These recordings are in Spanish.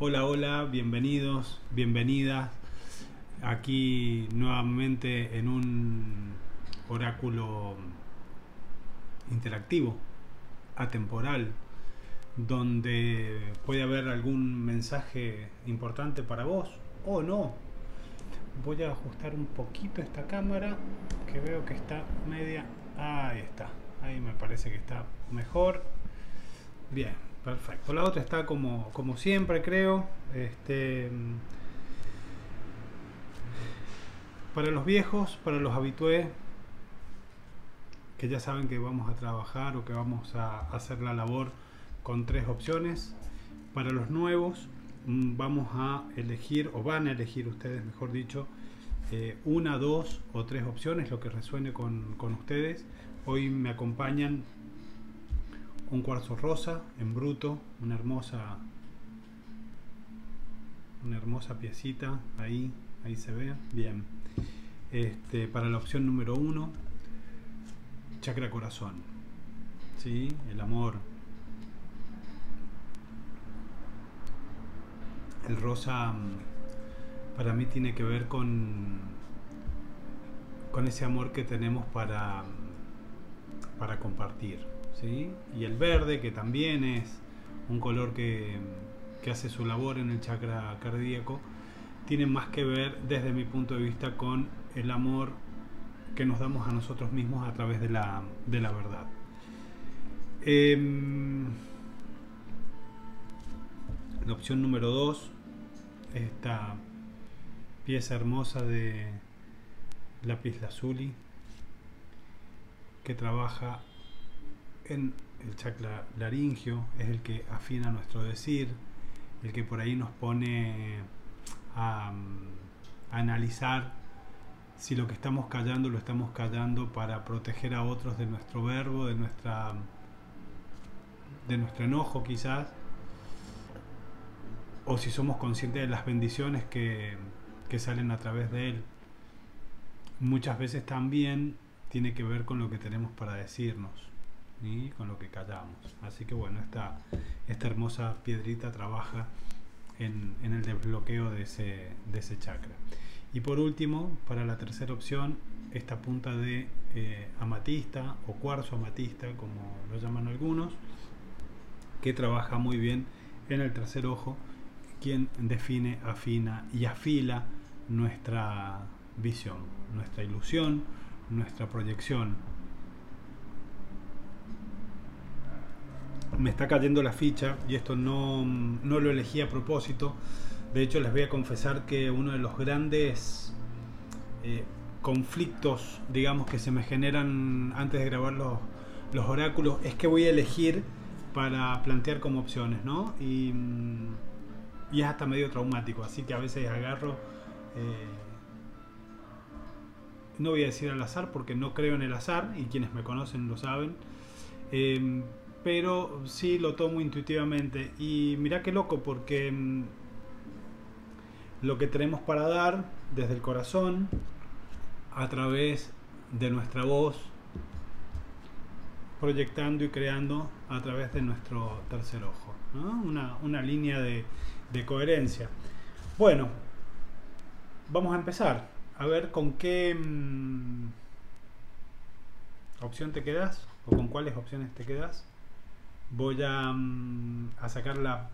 Hola, hola, bienvenidos, bienvenidas. Aquí nuevamente en un oráculo interactivo, atemporal, donde puede haber algún mensaje importante para vos o no. Voy a ajustar un poquito esta cámara que veo que está media. Ahí está, ahí me parece que está mejor. Bien, perfecto. La otra está como, como siempre, creo. Este, para los viejos, para los habitués, que ya saben que vamos a trabajar o que vamos a hacer la labor con tres opciones. Para los nuevos mm, vamos a elegir, o van a elegir ustedes, mejor dicho, eh, una, dos o tres opciones, lo que resuene con, con ustedes. Hoy me acompañan un cuarzo rosa en bruto, una hermosa una hermosa piecita ahí, ahí se ve, bien. Este, para la opción número uno, chakra corazón, ¿sí? el amor. El rosa mm, para mí tiene que ver con, con ese amor que tenemos para, para compartir. Y el verde, que también es un color que, que hace su labor en el chakra cardíaco, tiene más que ver desde mi punto de vista con el amor que nos damos a nosotros mismos a través de la, de la verdad. Em, la opción número 2, esta pieza hermosa de lápiz lazuli que trabaja el chakra laringio, es el que afina nuestro decir, el que por ahí nos pone a, a analizar si lo que estamos callando lo estamos callando para proteger a otros de nuestro verbo, de nuestra de nuestro enojo quizás, o si somos conscientes de las bendiciones que, que salen a través de él. Muchas veces también tiene que ver con lo que tenemos para decirnos con lo que callamos. Así que bueno, esta, esta hermosa piedrita trabaja en, en el desbloqueo de ese, de ese chakra. Y por último, para la tercera opción, esta punta de eh, amatista o cuarzo amatista, como lo llaman algunos, que trabaja muy bien en el tercer ojo, quien define, afina y afila nuestra visión, nuestra ilusión, nuestra proyección. Me está cayendo la ficha y esto no, no lo elegí a propósito de hecho, les voy a confesar que uno de los grandes eh, conflictos, digamos, que se me generan antes de grabar los, los, oráculos es que voy a elegir para plantear como opciones, ¿no? Y, mm, es hasta medio traumático, así que a veces agarro... Eh, no voy a decir al azar porque no creo en el azar y quienes me conocen lo saben. Eh, pero sí lo tomo intuitivamente. Y mira qué loco porque mm, lo que tenemos para dar desde el corazón, a través de nuestra voz, proyectando y creando a través de nuestro tercer ojo. Una, línea de, coherencia. Bueno, vamos a empezar. A ver con qué mm, opción te quedas o con cuáles opciones te quedas. Voy a, mm, a sacar la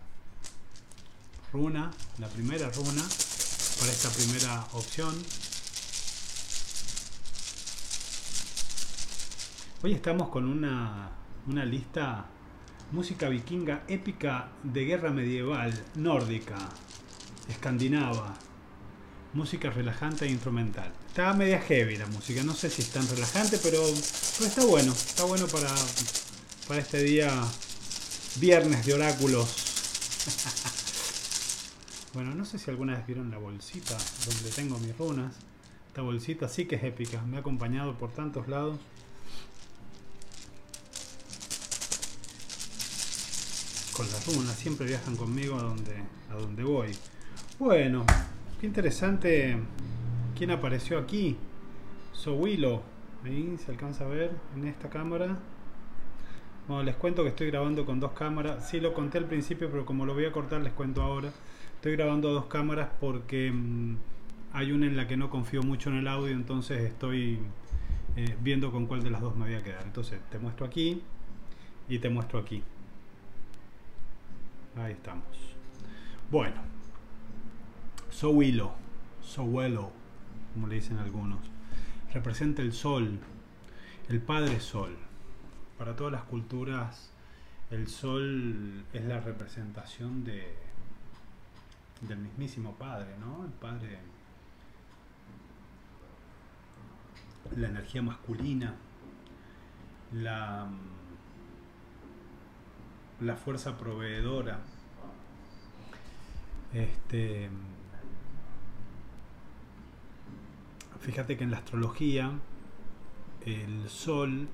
runa, la primera runa para esta primera opción. Hoy estamos con una, una lista música vikinga épica de guerra medieval, nórdica, escandinava, música relajante e instrumental. Está media heavy la música, no sé si es tan relajante, pero, pero está bueno, está bueno para, para este día viernes de oráculos. Bueno, no sé si alguna vez vieron la bolsita donde tengo mis runas. Esta bolsita sí que es épica, me ha acompañado por tantos lados. Con las runas, siempre viajan conmigo a donde, a donde voy. Bueno, qué interesante quién apareció aquí. Sowilo, ahí se alcanza a ver en esta cámara. Bueno, les cuento que estoy grabando con dos cámaras. Sí lo conté al principio, pero como lo voy a cortar les cuento ahora. Estoy grabando dos cámaras porque mm, hay una en la que no confío mucho en el audio, entonces estoy eh, viendo con cuál de las dos me voy a quedar. Entonces te muestro aquí y te muestro aquí. Ahí estamos. Bueno, Sowilo, Sowelo, como le dicen algunos, representa el sol, el Padre Sol. Para todas las culturas, el sol es la representación de, del mismísimo Padre, ¿no? El Padre, la energía masculina, la, la fuerza proveedora. Este, fíjate que en la astrología el sol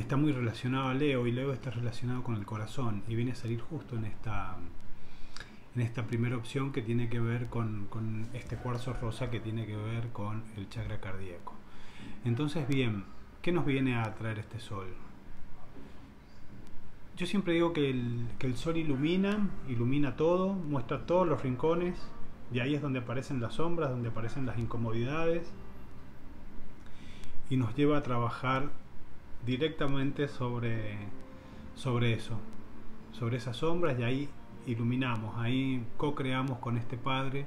está muy relacionado a Leo y Leo está relacionado con el corazón y viene a salir justo en esta en esta primera opción que tiene que ver con, este cuarzo rosa que tiene que ver con el chakra cardíaco. Entonces, bien, ¿qué nos viene a traer este sol? Yo siempre digo que el, que el sol ilumina, ilumina todo, muestra todos los rincones, y ahí es donde aparecen las sombras, donde aparecen las incomodidades, y nos lleva a trabajar directamente sobre, sobre eso, sobre esas sombras y ahí iluminamos, ahí co-creamos con este Padre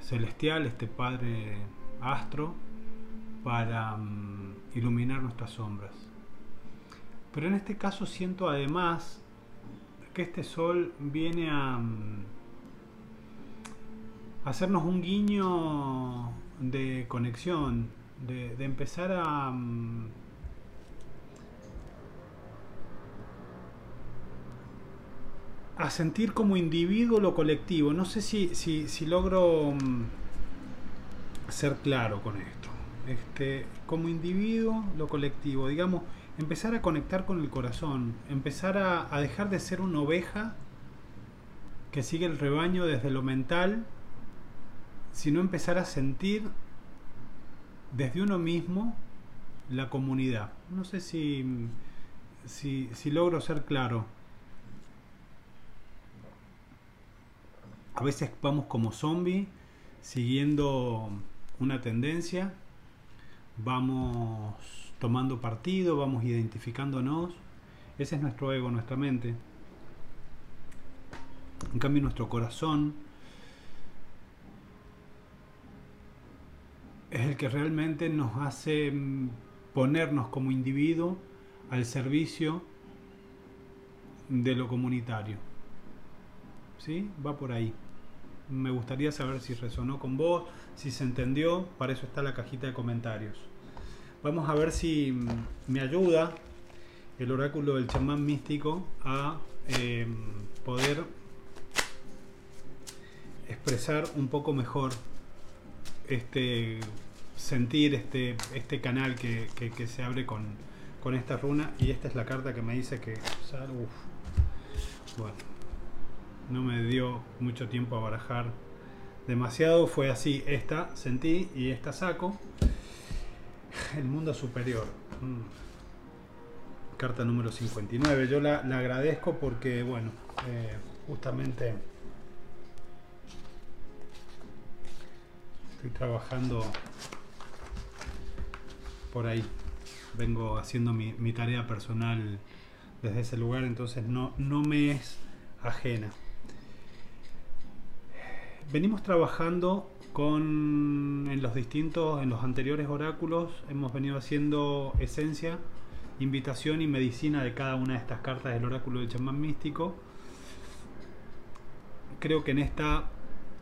celestial, este Padre astro, para mm, iluminar nuestras sombras. Pero en este caso siento además que este sol viene a, mm, hacernos un guiño de conexión, de, empezar a mm, a sentir como individuo lo colectivo. No sé si, si, logro mm, ser claro con esto. Este, como individuo, lo colectivo, digamos, empezar a conectar con el corazón, empezar a, a dejar de ser una oveja que sigue el rebaño desde lo mental, sino empezar a sentir desde uno mismo la comunidad. No sé si, si, si logro ser claro. A veces vamos como zombie siguiendo una tendencia, vamos tomando partido, vamos identificándonos. Ese es nuestro ego, nuestra mente. En cambio, nuestro corazón es el que realmente nos hace mm, ponernos como individuo al servicio de lo comunitario. ¿Sí? Va por ahí. Me gustaría saber si resonó con vos, si se entendió. Para eso está la cajita de comentarios. Vamos a ver si me ayuda el oráculo del chamán místico a em, poder expresar un poco mejor este sentir este, este canal que, se abre con, con, esta runa y esta es la carta que me dice que bueno no me dio mucho tiempo a barajar demasiado fue así esta sentí y esta saco el mundo superior mm. carta número 59 yo la, agradezco porque bueno eh, justamente estoy trabajando por ahí. Vengo haciendo mi, tarea personal desde ese lugar, entonces no, no me es ajena. Venimos trabajando con en los distintos, en los anteriores oráculos, hemos venido haciendo esencia, invitación y medicina de cada una de estas cartas del oráculo del chamán místico. Creo que en esta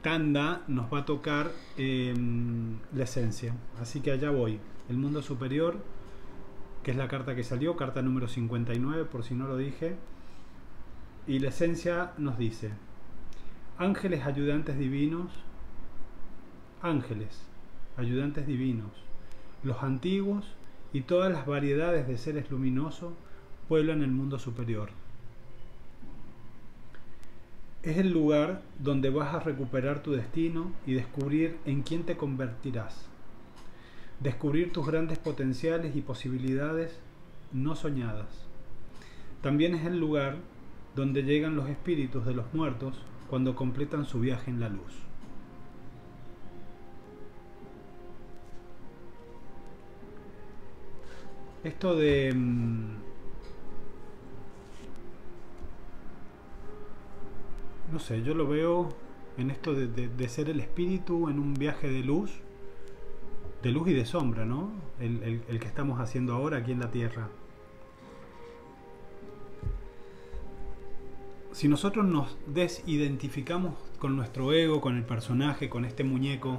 tanda nos va a tocar em, la esencia, así que allá voy el mundo superior, que es la carta que salió, carta número 59, por si no lo dije. Y la esencia nos dice, ángeles ayudantes divinos, ángeles ayudantes divinos, los antiguos y todas las variedades de seres luminosos pueblan el mundo superior. Es el lugar donde vas a recuperar tu destino y descubrir en quién te convertirás descubrir tus grandes potenciales y posibilidades no soñadas. También es el lugar donde llegan los espíritus de los muertos cuando completan su viaje en la luz. Esto de... Mm, no sé, yo lo veo en esto de, ser el espíritu en un viaje de luz, de luz y de sombra, ¿no? El, el que estamos haciendo ahora aquí en la Tierra. Si nosotros nos desidentificamos con nuestro ego, con el personaje, con este muñeco,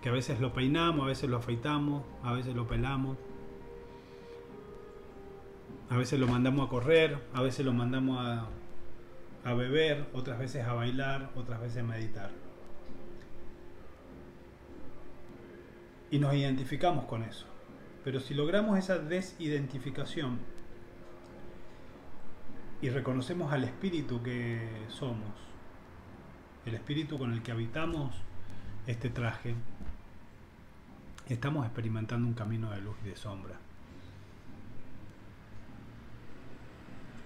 que a veces lo peinamos, a veces lo afeitamos, a veces lo pelamos, a veces lo mandamos a correr, a veces lo mandamos a, beber, otras veces a bailar, otras veces a meditar. Y nos identificamos con eso. Pero si logramos esa desidentificación y reconocemos al espíritu que somos, el espíritu con el que habitamos este traje, estamos experimentando un camino de luz y de sombra.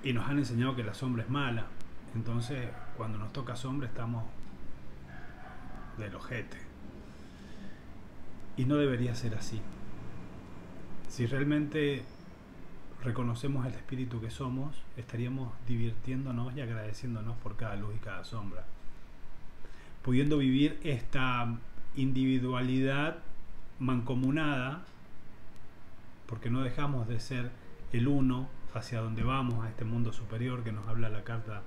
Y nos han enseñado que la sombra es mala. Entonces, cuando nos toca sombra, estamos del ojete. Y no debería ser así. Si realmente reconocemos el espíritu que somos, estaríamos divirtiéndonos y agradeciéndonos por cada luz y cada sombra. Pudiendo vivir esta individualidad mancomunada, porque no dejamos de ser el uno hacia donde vamos, a este mundo superior que nos habla la carta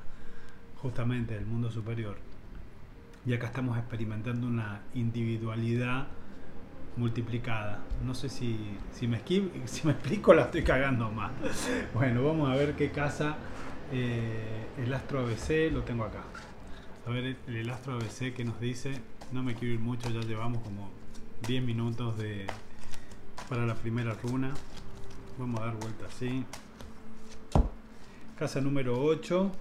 justamente del mundo superior. Y acá estamos experimentando una individualidad multiplicada. No sé si, si, me, si me explico, la estoy cagando más. Bueno, vamos a ver qué casa eh, el astro ABC, lo tengo acá. A ver el, astro ABC que nos dice, no me quiero ir mucho, ya llevamos como 10 minutos de, para la primera runa. Vamos a dar vuelta así. Casa número 8.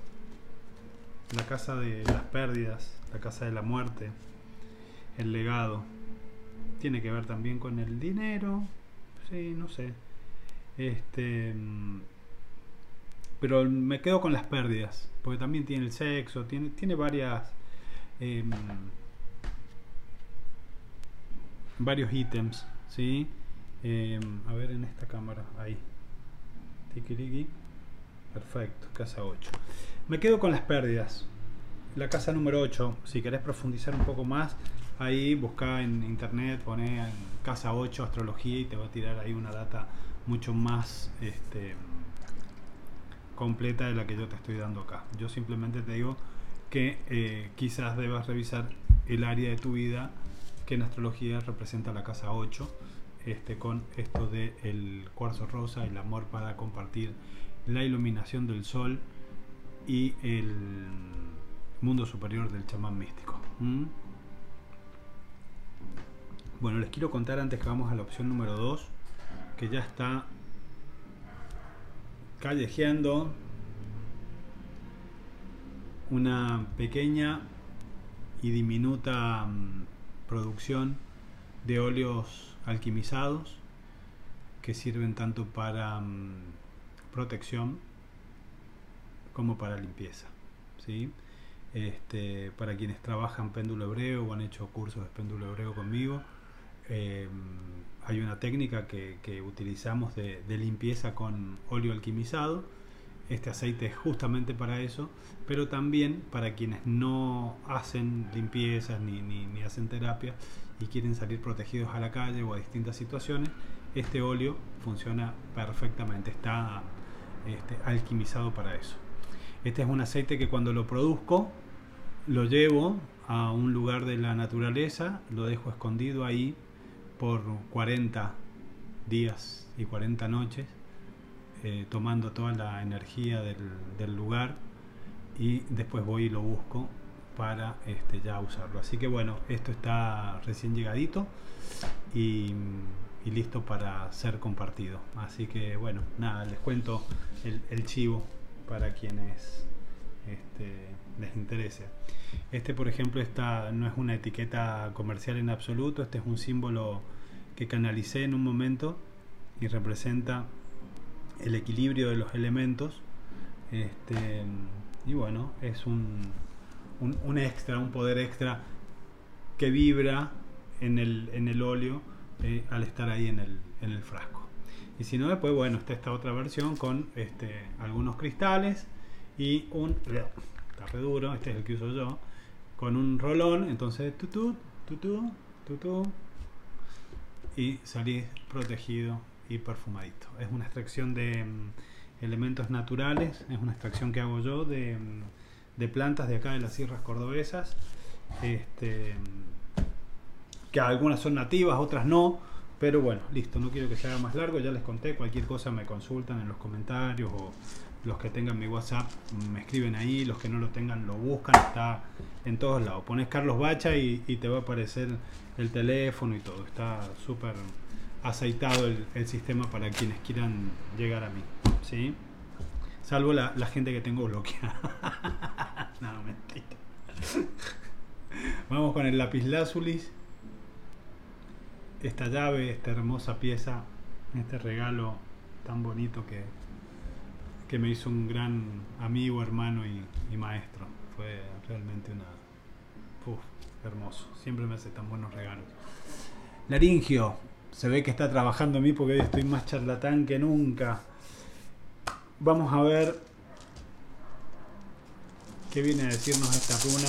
La casa de las pérdidas, la casa de la muerte, el legado. Tiene que ver también con el dinero. Sí, no sé. Este. Pero me quedo con las pérdidas. Porque también tiene el sexo, tiene, tiene varias. Em, varios ítems, ¿sí? Em, a ver en esta cámara, ahí. Tikiriki. Perfecto, casa 8. Me quedo con las pérdidas. La casa número 8, si querés profundizar un poco más, ahí busca en internet, pone en casa 8 astrología y te va a tirar ahí una data mucho más este, completa de la que yo te estoy dando acá. Yo simplemente te digo que eh, quizás debas revisar el área de tu vida que en astrología representa la casa 8, este, con esto del el cuarzo rosa, el amor para compartir la iluminación del sol y el mundo superior del chamán místico. Bueno, les quiero contar antes que vamos a la opción número 2, que ya está callejeando una pequeña y diminuta mm, producción de óleos alquimizados que sirven tanto para mm, protección como para limpieza. ¿sí? Este, para quienes trabajan péndulo hebreo o han hecho cursos de péndulo hebreo conmigo, em, hay una técnica que, utilizamos de, limpieza con óleo alquimizado. Este aceite es justamente para eso, pero también para quienes no hacen limpiezas ni, hacen terapia y quieren salir protegidos a la calle o a distintas situaciones, este óleo funciona perfectamente. Está este, alquimizado para eso. Este es un aceite que cuando lo produzco lo llevo a un lugar de la naturaleza, lo dejo escondido ahí por 40 días y 40 noches, eh, tomando toda la energía del, lugar y después voy y lo busco para este, ya usarlo. Así que bueno, esto está recién llegadito y y listo para ser compartido. Así que bueno, nada, les cuento el, chivo para quienes este, les interese. Este, por ejemplo, esta no es una etiqueta comercial en absoluto, este es un símbolo que canalicé en un momento y representa el equilibrio de los elementos. Este, y bueno, es un, un, extra, un poder extra que vibra en el, en el óleo eh, al estar ahí en el, en el frasco. Y si no, después, bueno, está esta otra versión con este, algunos cristales y un... Está duro, este es el que uso yo. Con un rolón, entonces tutú, tutú, tutú. Y salís protegido y perfumadito. Es una extracción de mm, elementos naturales, es una extracción que hago yo de, mm, de plantas de acá de las sierras cordobesas. Este, que algunas son nativas, otras no pero bueno, listo, no quiero que se haga más largo, ya les conté, cualquier cosa me consultan en los comentarios o los que tengan mi WhatsApp me escriben ahí, los que no lo tengan lo buscan, está en todos lados. Pones Carlos Bacha y, te va a aparecer el teléfono y todo, está súper aceitado el, sistema para quienes quieran llegar a mí, ¿sí? Salvo la, gente que tengo bloqueada. no, mentira. Vamos con el lápiz lazulis esta llave, esta hermosa pieza, este regalo tan bonito que, que me hizo un gran amigo, hermano y, maestro. Fue realmente una... Uf, hermoso. Siempre me hace tan buenos regalos. Laringio, se ve que está trabajando a mí porque hoy estoy más charlatán que nunca. Vamos a ver qué viene a decirnos esta runa.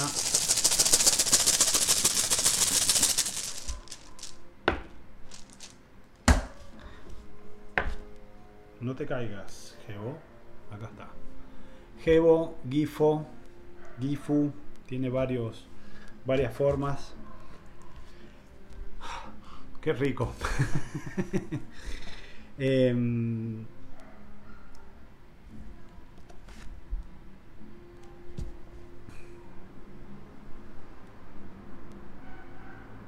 No te caigas, Gebo. Acá está. Gebo, Gifo, Gifu, tiene varios, varias formas. Qué rico. Em,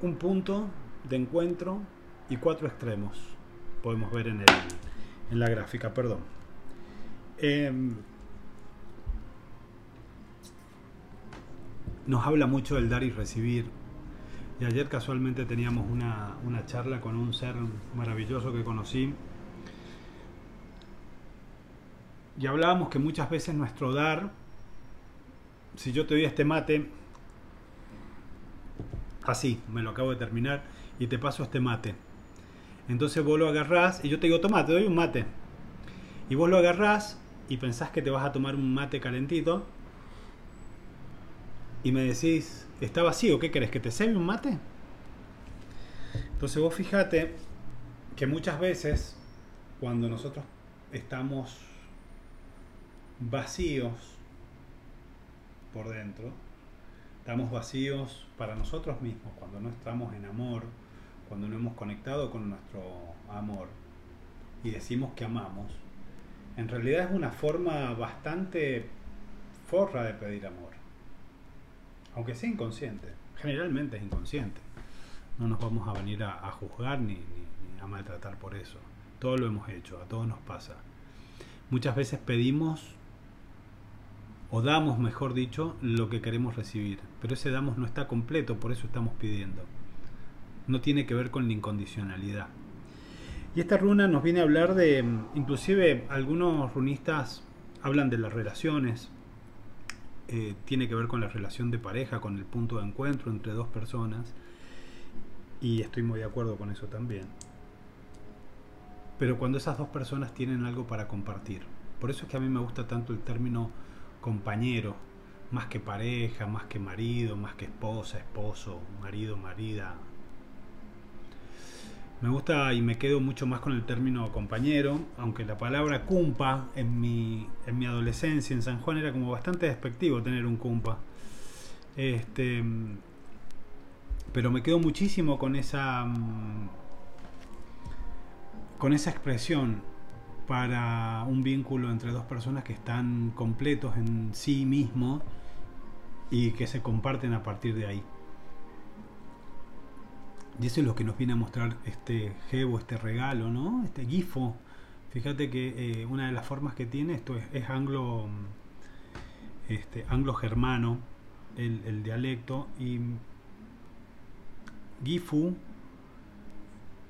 un punto de encuentro y cuatro extremos podemos ver en el, en la gráfica, perdón. Em, nos habla mucho del dar y recibir. Y ayer casualmente teníamos una, una charla con un ser maravilloso que conocí. Y hablábamos que muchas veces nuestro dar, si yo te doy este mate, así, me lo acabo de terminar, y te paso este mate entonces vos lo agarrás y yo te digo, toma, te doy un mate. Y vos lo agarrás y pensás que te vas a tomar un mate calentito. Y me decís, está vacío, ¿qué querés? ¿Que te sirve un mate? Entonces vos fíjate que muchas veces cuando nosotros estamos vacíos por dentro, estamos vacíos para nosotros mismos, cuando no estamos en amor, cuando no hemos conectado con nuestro amor y decimos que amamos, en realidad es una forma bastante forra de pedir amor. Aunque sea inconsciente. Generalmente es inconsciente. No nos vamos a venir a, juzgar ni, a maltratar por eso. Todo lo hemos hecho, a todos nos pasa. Muchas veces pedimos o damos, mejor dicho, lo que queremos recibir. Pero ese damos no está completo, por eso estamos pidiendo no tiene que ver con la incondicionalidad. Y esta runa nos viene a hablar de, inclusive algunos runistas hablan de las relaciones, eh, tiene que ver con la relación de pareja, con el punto de encuentro entre dos personas, y estoy muy de acuerdo con eso también. Pero cuando esas dos personas tienen algo para compartir, por eso es que a mí me gusta tanto el término compañero, más que pareja, más que marido, más que esposa, esposo, marido, marida, me gusta y me quedo mucho más con el término compañero, aunque la palabra cumpa en mi, en mi adolescencia en San Juan era como bastante despectivo tener un cumpa. Este, pero me quedo muchísimo con esa con esa expresión para un vínculo entre dos personas que están completos en sí mismos y que se comparten a partir de ahí. Y eso es lo que nos viene a mostrar este Gebo, este regalo, ¿no? Este gifo. Fíjate que eh, una de las formas que tiene esto es, anglo este, anglo-germano, el, dialecto, y Gifu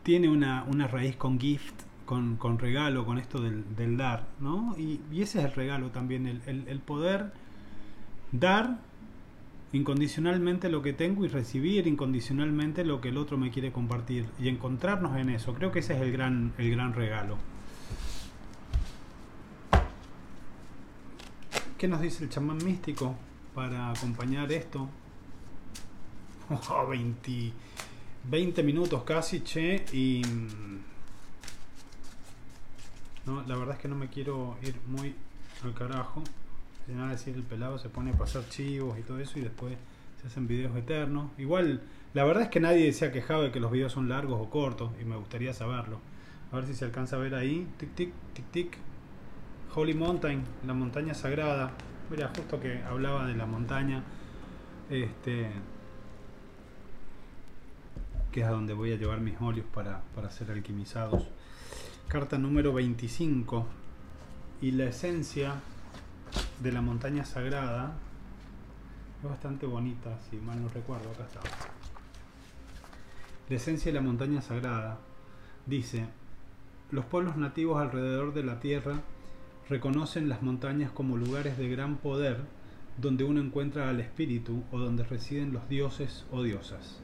tiene una, una, raíz con gift, con, con regalo, con esto del, dar, ¿no? Y, ese es el regalo también, el, el, el, poder dar incondicionalmente lo que tengo y recibir incondicionalmente lo que el otro me quiere compartir y encontrarnos en eso. Creo que ese es el gran, el gran regalo. ¿Qué nos dice el chamán místico para acompañar esto? Oh, 20, 20 minutos casi, che, y... No, la verdad es que no me quiero ir muy al carajo. Nada decir el pelado se pone a pasar chivos y todo eso y después se hacen videos eternos. Igual, la verdad es que nadie se ha quejado de que los videos son largos o cortos y me gustaría saberlo. A ver si se alcanza a ver ahí. Tic, tic, tic, tic. Holy Mountain, la montaña sagrada. Mira, justo que hablaba de la montaña. Este. Que es a donde voy a llevar mis óleos para, para ser alquimizados. Carta número 25. Y la esencia de la montaña sagrada es bastante bonita, si mal no recuerdo, acá está. La esencia de la montaña sagrada dice, los pueblos nativos alrededor de la tierra reconocen las montañas como lugares de gran poder donde uno encuentra al espíritu o donde residen los dioses o diosas.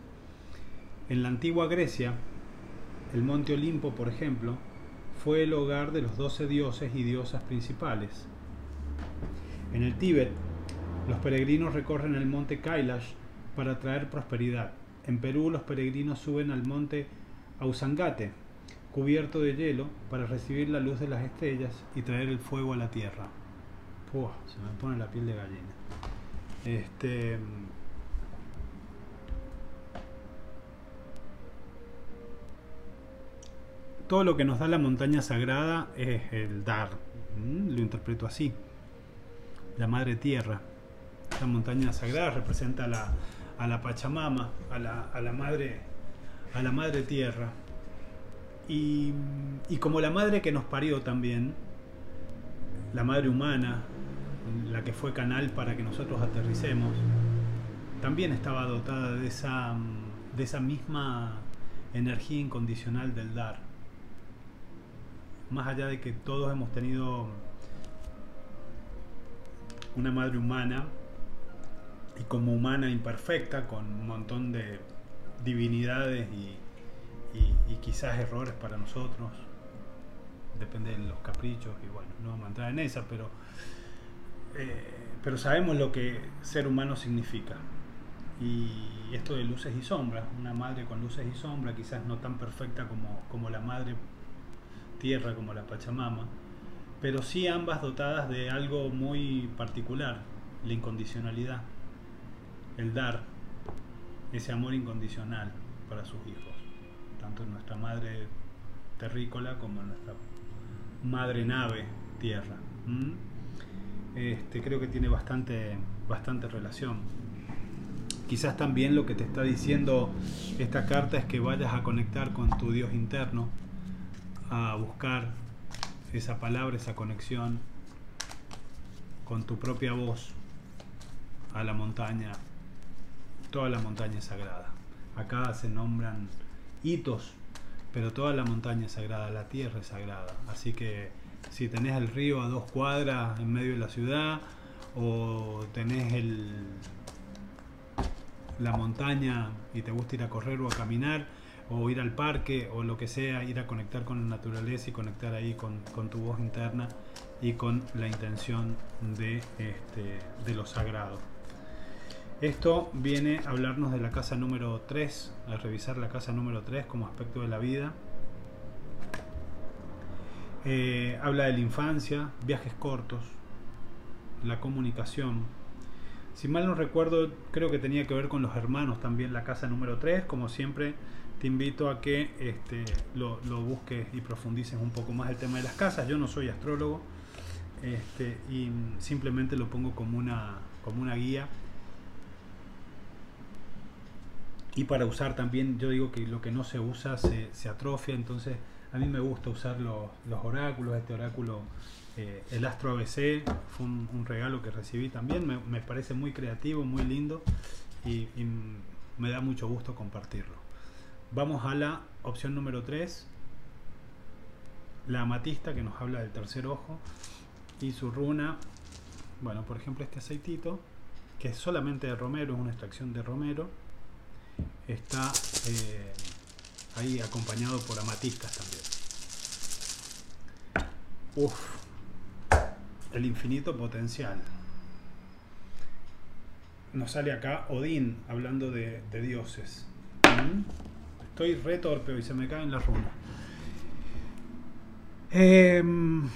En la antigua Grecia, el monte Olimpo, por ejemplo, fue el hogar de los doce dioses y diosas principales. En el Tíbet, los peregrinos recorren el monte Kailash para traer prosperidad. En Perú, los peregrinos suben al monte Ausangate, cubierto de hielo, para recibir la luz de las estrellas y traer el fuego a la tierra. Puah, se me pone la piel de gallina. Este. Todo lo que nos da la montaña sagrada es el dar. Lo interpreto así. La madre tierra. La montaña sagrada representa a la, a la Pachamama, a la, a la madre, a la madre tierra. Y, y, como la madre que nos parió también, la madre humana, la que fue canal para que nosotros aterricemos, también estaba dotada de esa, de esa misma energía incondicional del dar. Más allá de que todos hemos tenido una madre humana y como humana imperfecta, con un montón de divinidades y, quizás errores para nosotros, depende de los caprichos y bueno, no vamos a entrar en esa, pero, eh, pero sabemos lo que ser humano significa. Y esto de luces y sombras, una madre con luces y sombras, quizás no tan perfecta como, como la madre tierra, como la Pachamama, pero sí ambas dotadas de algo muy particular, la incondicionalidad, el dar ese amor incondicional para sus hijos, tanto en nuestra madre terrícola como en nuestra madre nave tierra. Este, creo que tiene bastante, bastante relación. Quizás también lo que te está diciendo esta carta es que vayas a conectar con tu Dios interno, a buscar esa palabra, esa conexión con tu propia voz a la montaña, toda la montaña es sagrada. Acá se nombran hitos, pero toda la montaña es sagrada, la tierra es sagrada. Así que si tenés el río a dos cuadras en medio de la ciudad, o tenés el, la montaña y te gusta ir a correr o a caminar, o ir al parque o lo que sea, ir a conectar con la naturaleza y conectar ahí con, tu voz interna y con la intención de, este, de lo sagrado. Esto viene a hablarnos de la casa número 3, a revisar la casa número 3 como aspecto de la vida. Eh, habla de la infancia, viajes cortos, la comunicación. Si mal no recuerdo, creo que tenía que ver con los hermanos también la casa número 3, como siempre te invito a que este, lo, busques y profundices un poco más el tema de las casas. Yo no soy astrólogo este, y simplemente lo pongo como una, como una guía. Y para usar también, yo digo que lo que no se usa se, atrofia, entonces a mí me gusta usar los oráculos, este oráculo, eh, el Astro ABC, fue un, regalo que recibí también, me, parece muy creativo, muy lindo y, y me da mucho gusto compartirlo. Vamos a la opción número 3. la amatista que nos habla del tercer ojo y su runa, bueno, por ejemplo este aceitito, que es solamente de romero, es una extracción de romero, está eh, ahí acompañado por amatistas también. Uf, el infinito potencial. Nos sale acá Odín hablando de, dioses. ¿Mm? Estoy re torpe y se me caen las runas. Em,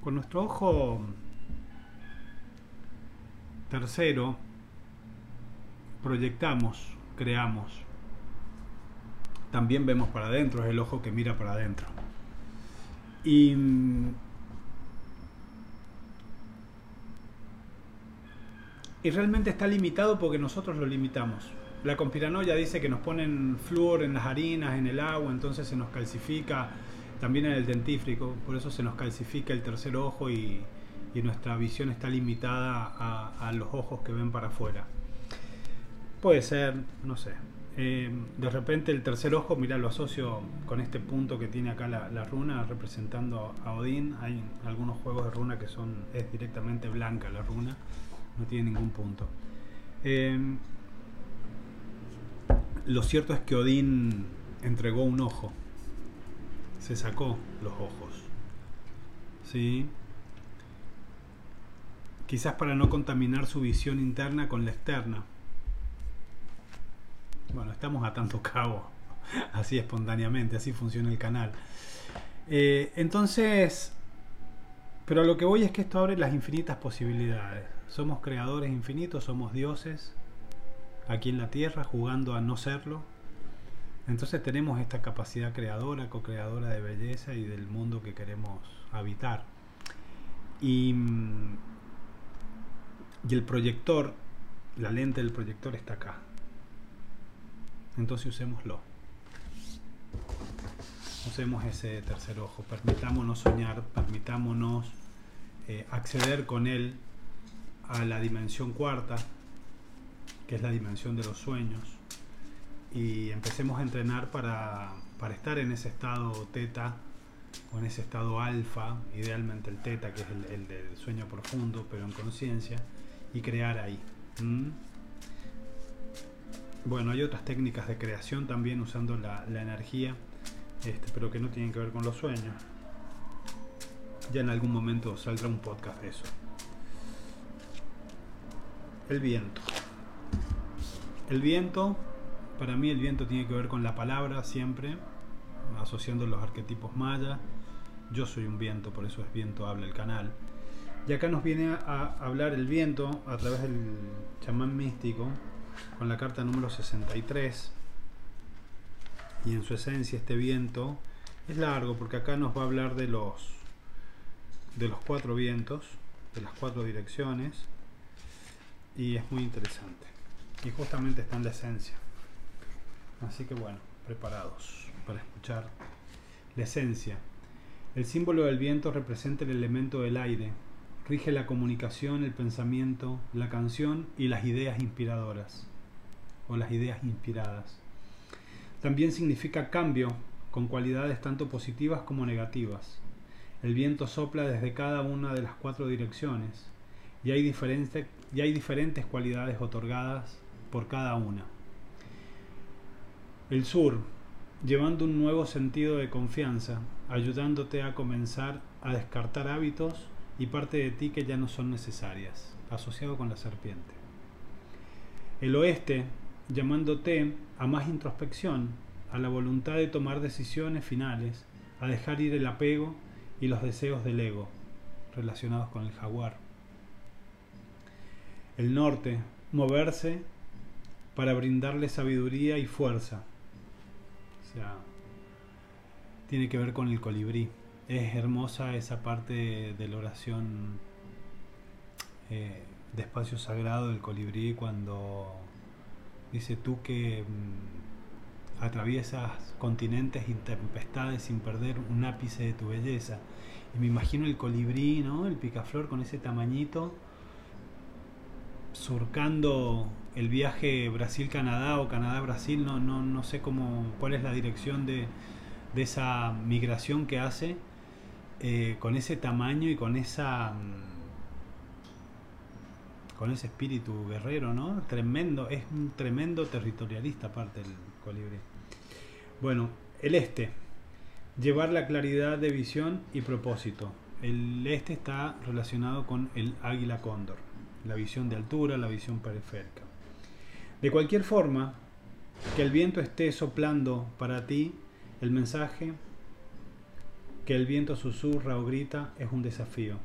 con nuestro ojo tercero proyectamos, creamos. También vemos para adentro, es el ojo que mira para adentro. Y y realmente está limitado porque nosotros lo limitamos. La conspiranoia dice que nos ponen flúor en las harinas, en el agua, entonces se nos calcifica, también en el dentífrico, por eso se nos calcifica el tercer ojo y, nuestra visión está limitada a, los ojos que ven para afuera. Puede ser, no sé. Eh, de repente el tercer ojo, mira, lo asocio con este punto que tiene acá la, runa representando a Odín. Hay algunos juegos de runa que son es directamente blanca la runa no tiene ningún punto. Em, lo cierto es que Odín entregó un ojo, se sacó los ojos. ¿Sí? Quizás para no contaminar su visión interna con la externa. Bueno, estamos a tanto cabo, así espontáneamente, así funciona el canal. Eh, entonces, pero a lo que voy es que esto abre las infinitas posibilidades. Somos creadores infinitos, somos dioses aquí en la tierra jugando a no serlo. Entonces tenemos esta capacidad creadora, co-creadora de belleza y del mundo que queremos habitar. Y, y el proyector, la lente del proyector está acá. Entonces usémoslo. Usemos ese tercer ojo, permitámonos soñar, permitámonos eh, acceder con él a la dimensión cuarta, que es la dimensión de los sueños, y empecemos a entrenar para, estar en ese estado teta o en ese estado alfa, idealmente el teta, que es el, del sueño profundo, pero en conciencia, y crear ahí. Bueno, hay otras técnicas de creación también usando la, energía, este, pero que no tienen que ver con los sueños. Ya en algún momento saldrá un podcast de eso. El viento. El viento, para mí el viento tiene que ver con la palabra siempre, asociando los arquetipos mayas. Yo soy un viento, por eso es viento habla el canal. Y acá nos viene a hablar el viento a través del chamán místico con la carta número 63. Y en su esencia este viento es largo porque acá nos va a hablar de los de los cuatro vientos, de las cuatro direcciones, y es muy interesante. Y justamente está en la esencia. Así que bueno, preparados para escuchar la esencia. El símbolo del viento representa el elemento del aire, rige la comunicación, el pensamiento, la canción y las ideas inspiradoras o las ideas inspiradas. También significa cambio con cualidades tanto positivas como negativas. El viento sopla desde cada una de las cuatro direcciones y hay, y hay diferentes cualidades otorgadas por cada una. El sur, llevando un nuevo sentido de confianza, ayudándote a comenzar a descartar hábitos y parte de ti que ya no son necesarias, asociado con la serpiente. El oeste, llamándote a más introspección, a la voluntad de tomar decisiones finales, a dejar ir el apego y los deseos del ego relacionados con el jaguar. El norte, moverse para brindarle sabiduría y fuerza. O sea, tiene que ver con el colibrí. Es hermosa esa parte de la oración eh, de espacio sagrado del colibrí cuando dice tú que mm, atraviesas continentes y tempestades sin perder un ápice de tu belleza. Y me imagino el colibrí, ¿no? El picaflor con ese tamañito, surcando el viaje Brasil-Canadá o Canadá-Brasil, no, no, no sé cómo, cuál es la dirección de, de esa migración que hace eh, con ese tamaño y con esa mm, con ese espíritu guerrero, ¿no? Tremendo, es un tremendo territorialista aparte el colibrí. Bueno, el este, llevar la claridad de visión y propósito. El este está relacionado con el águila cóndor, la visión de altura, la visión periférica. De cualquier forma, que el viento esté soplando para ti, el mensaje que el viento susurra o grita es un desafío.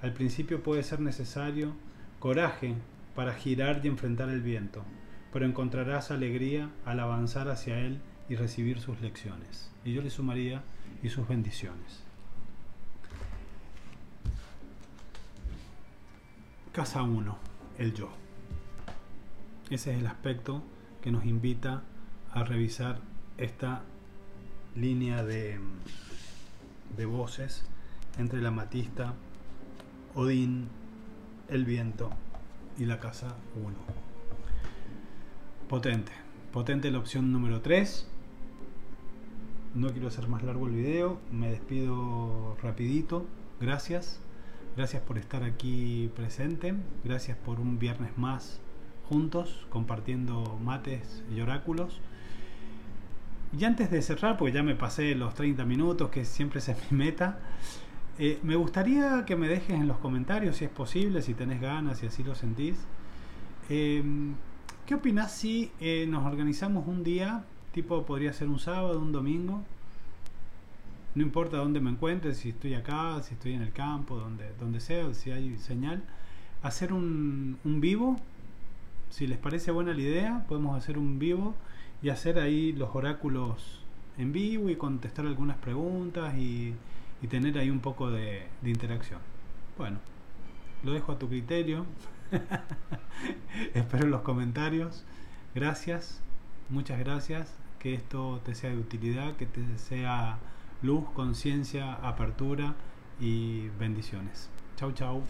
Al principio puede ser necesario coraje para girar y enfrentar el viento, pero encontrarás alegría al avanzar hacia él y recibir sus lecciones. Y yo le sumaría y sus bendiciones. Casa 1, el yo. Ese es el aspecto que nos invita a revisar esta línea de, de voces entre la matista, Odín, el viento y la casa 1. Potente. Potente la opción número 3. No quiero hacer más largo el video. Me despido rapidito. Gracias. Gracias por estar aquí presente. Gracias por un viernes más juntos compartiendo mates y oráculos. Y antes de cerrar, porque ya me pasé los 30 minutos, que siempre es mi meta, eh, me gustaría que me dejes en los comentarios si es posible, si tenés ganas, si así lo sentís. Em, ¿Qué opinás si eh, nos organizamos un día, tipo podría ser un sábado, un domingo? No importa dónde me encuentre, si estoy acá, si estoy en el campo, donde, donde sea, si hay señal. Hacer un vivo, si les parece buena la idea, podemos hacer un vivo y hacer ahí los oráculos en vivo y contestar algunas preguntas y tener ahí un poco de, interacción. Bueno, lo dejo a tu criterio. Espero los comentarios. Gracias, muchas gracias. Que esto te sea de utilidad, que te sea luz, conciencia, apertura y bendiciones. Chau, chau.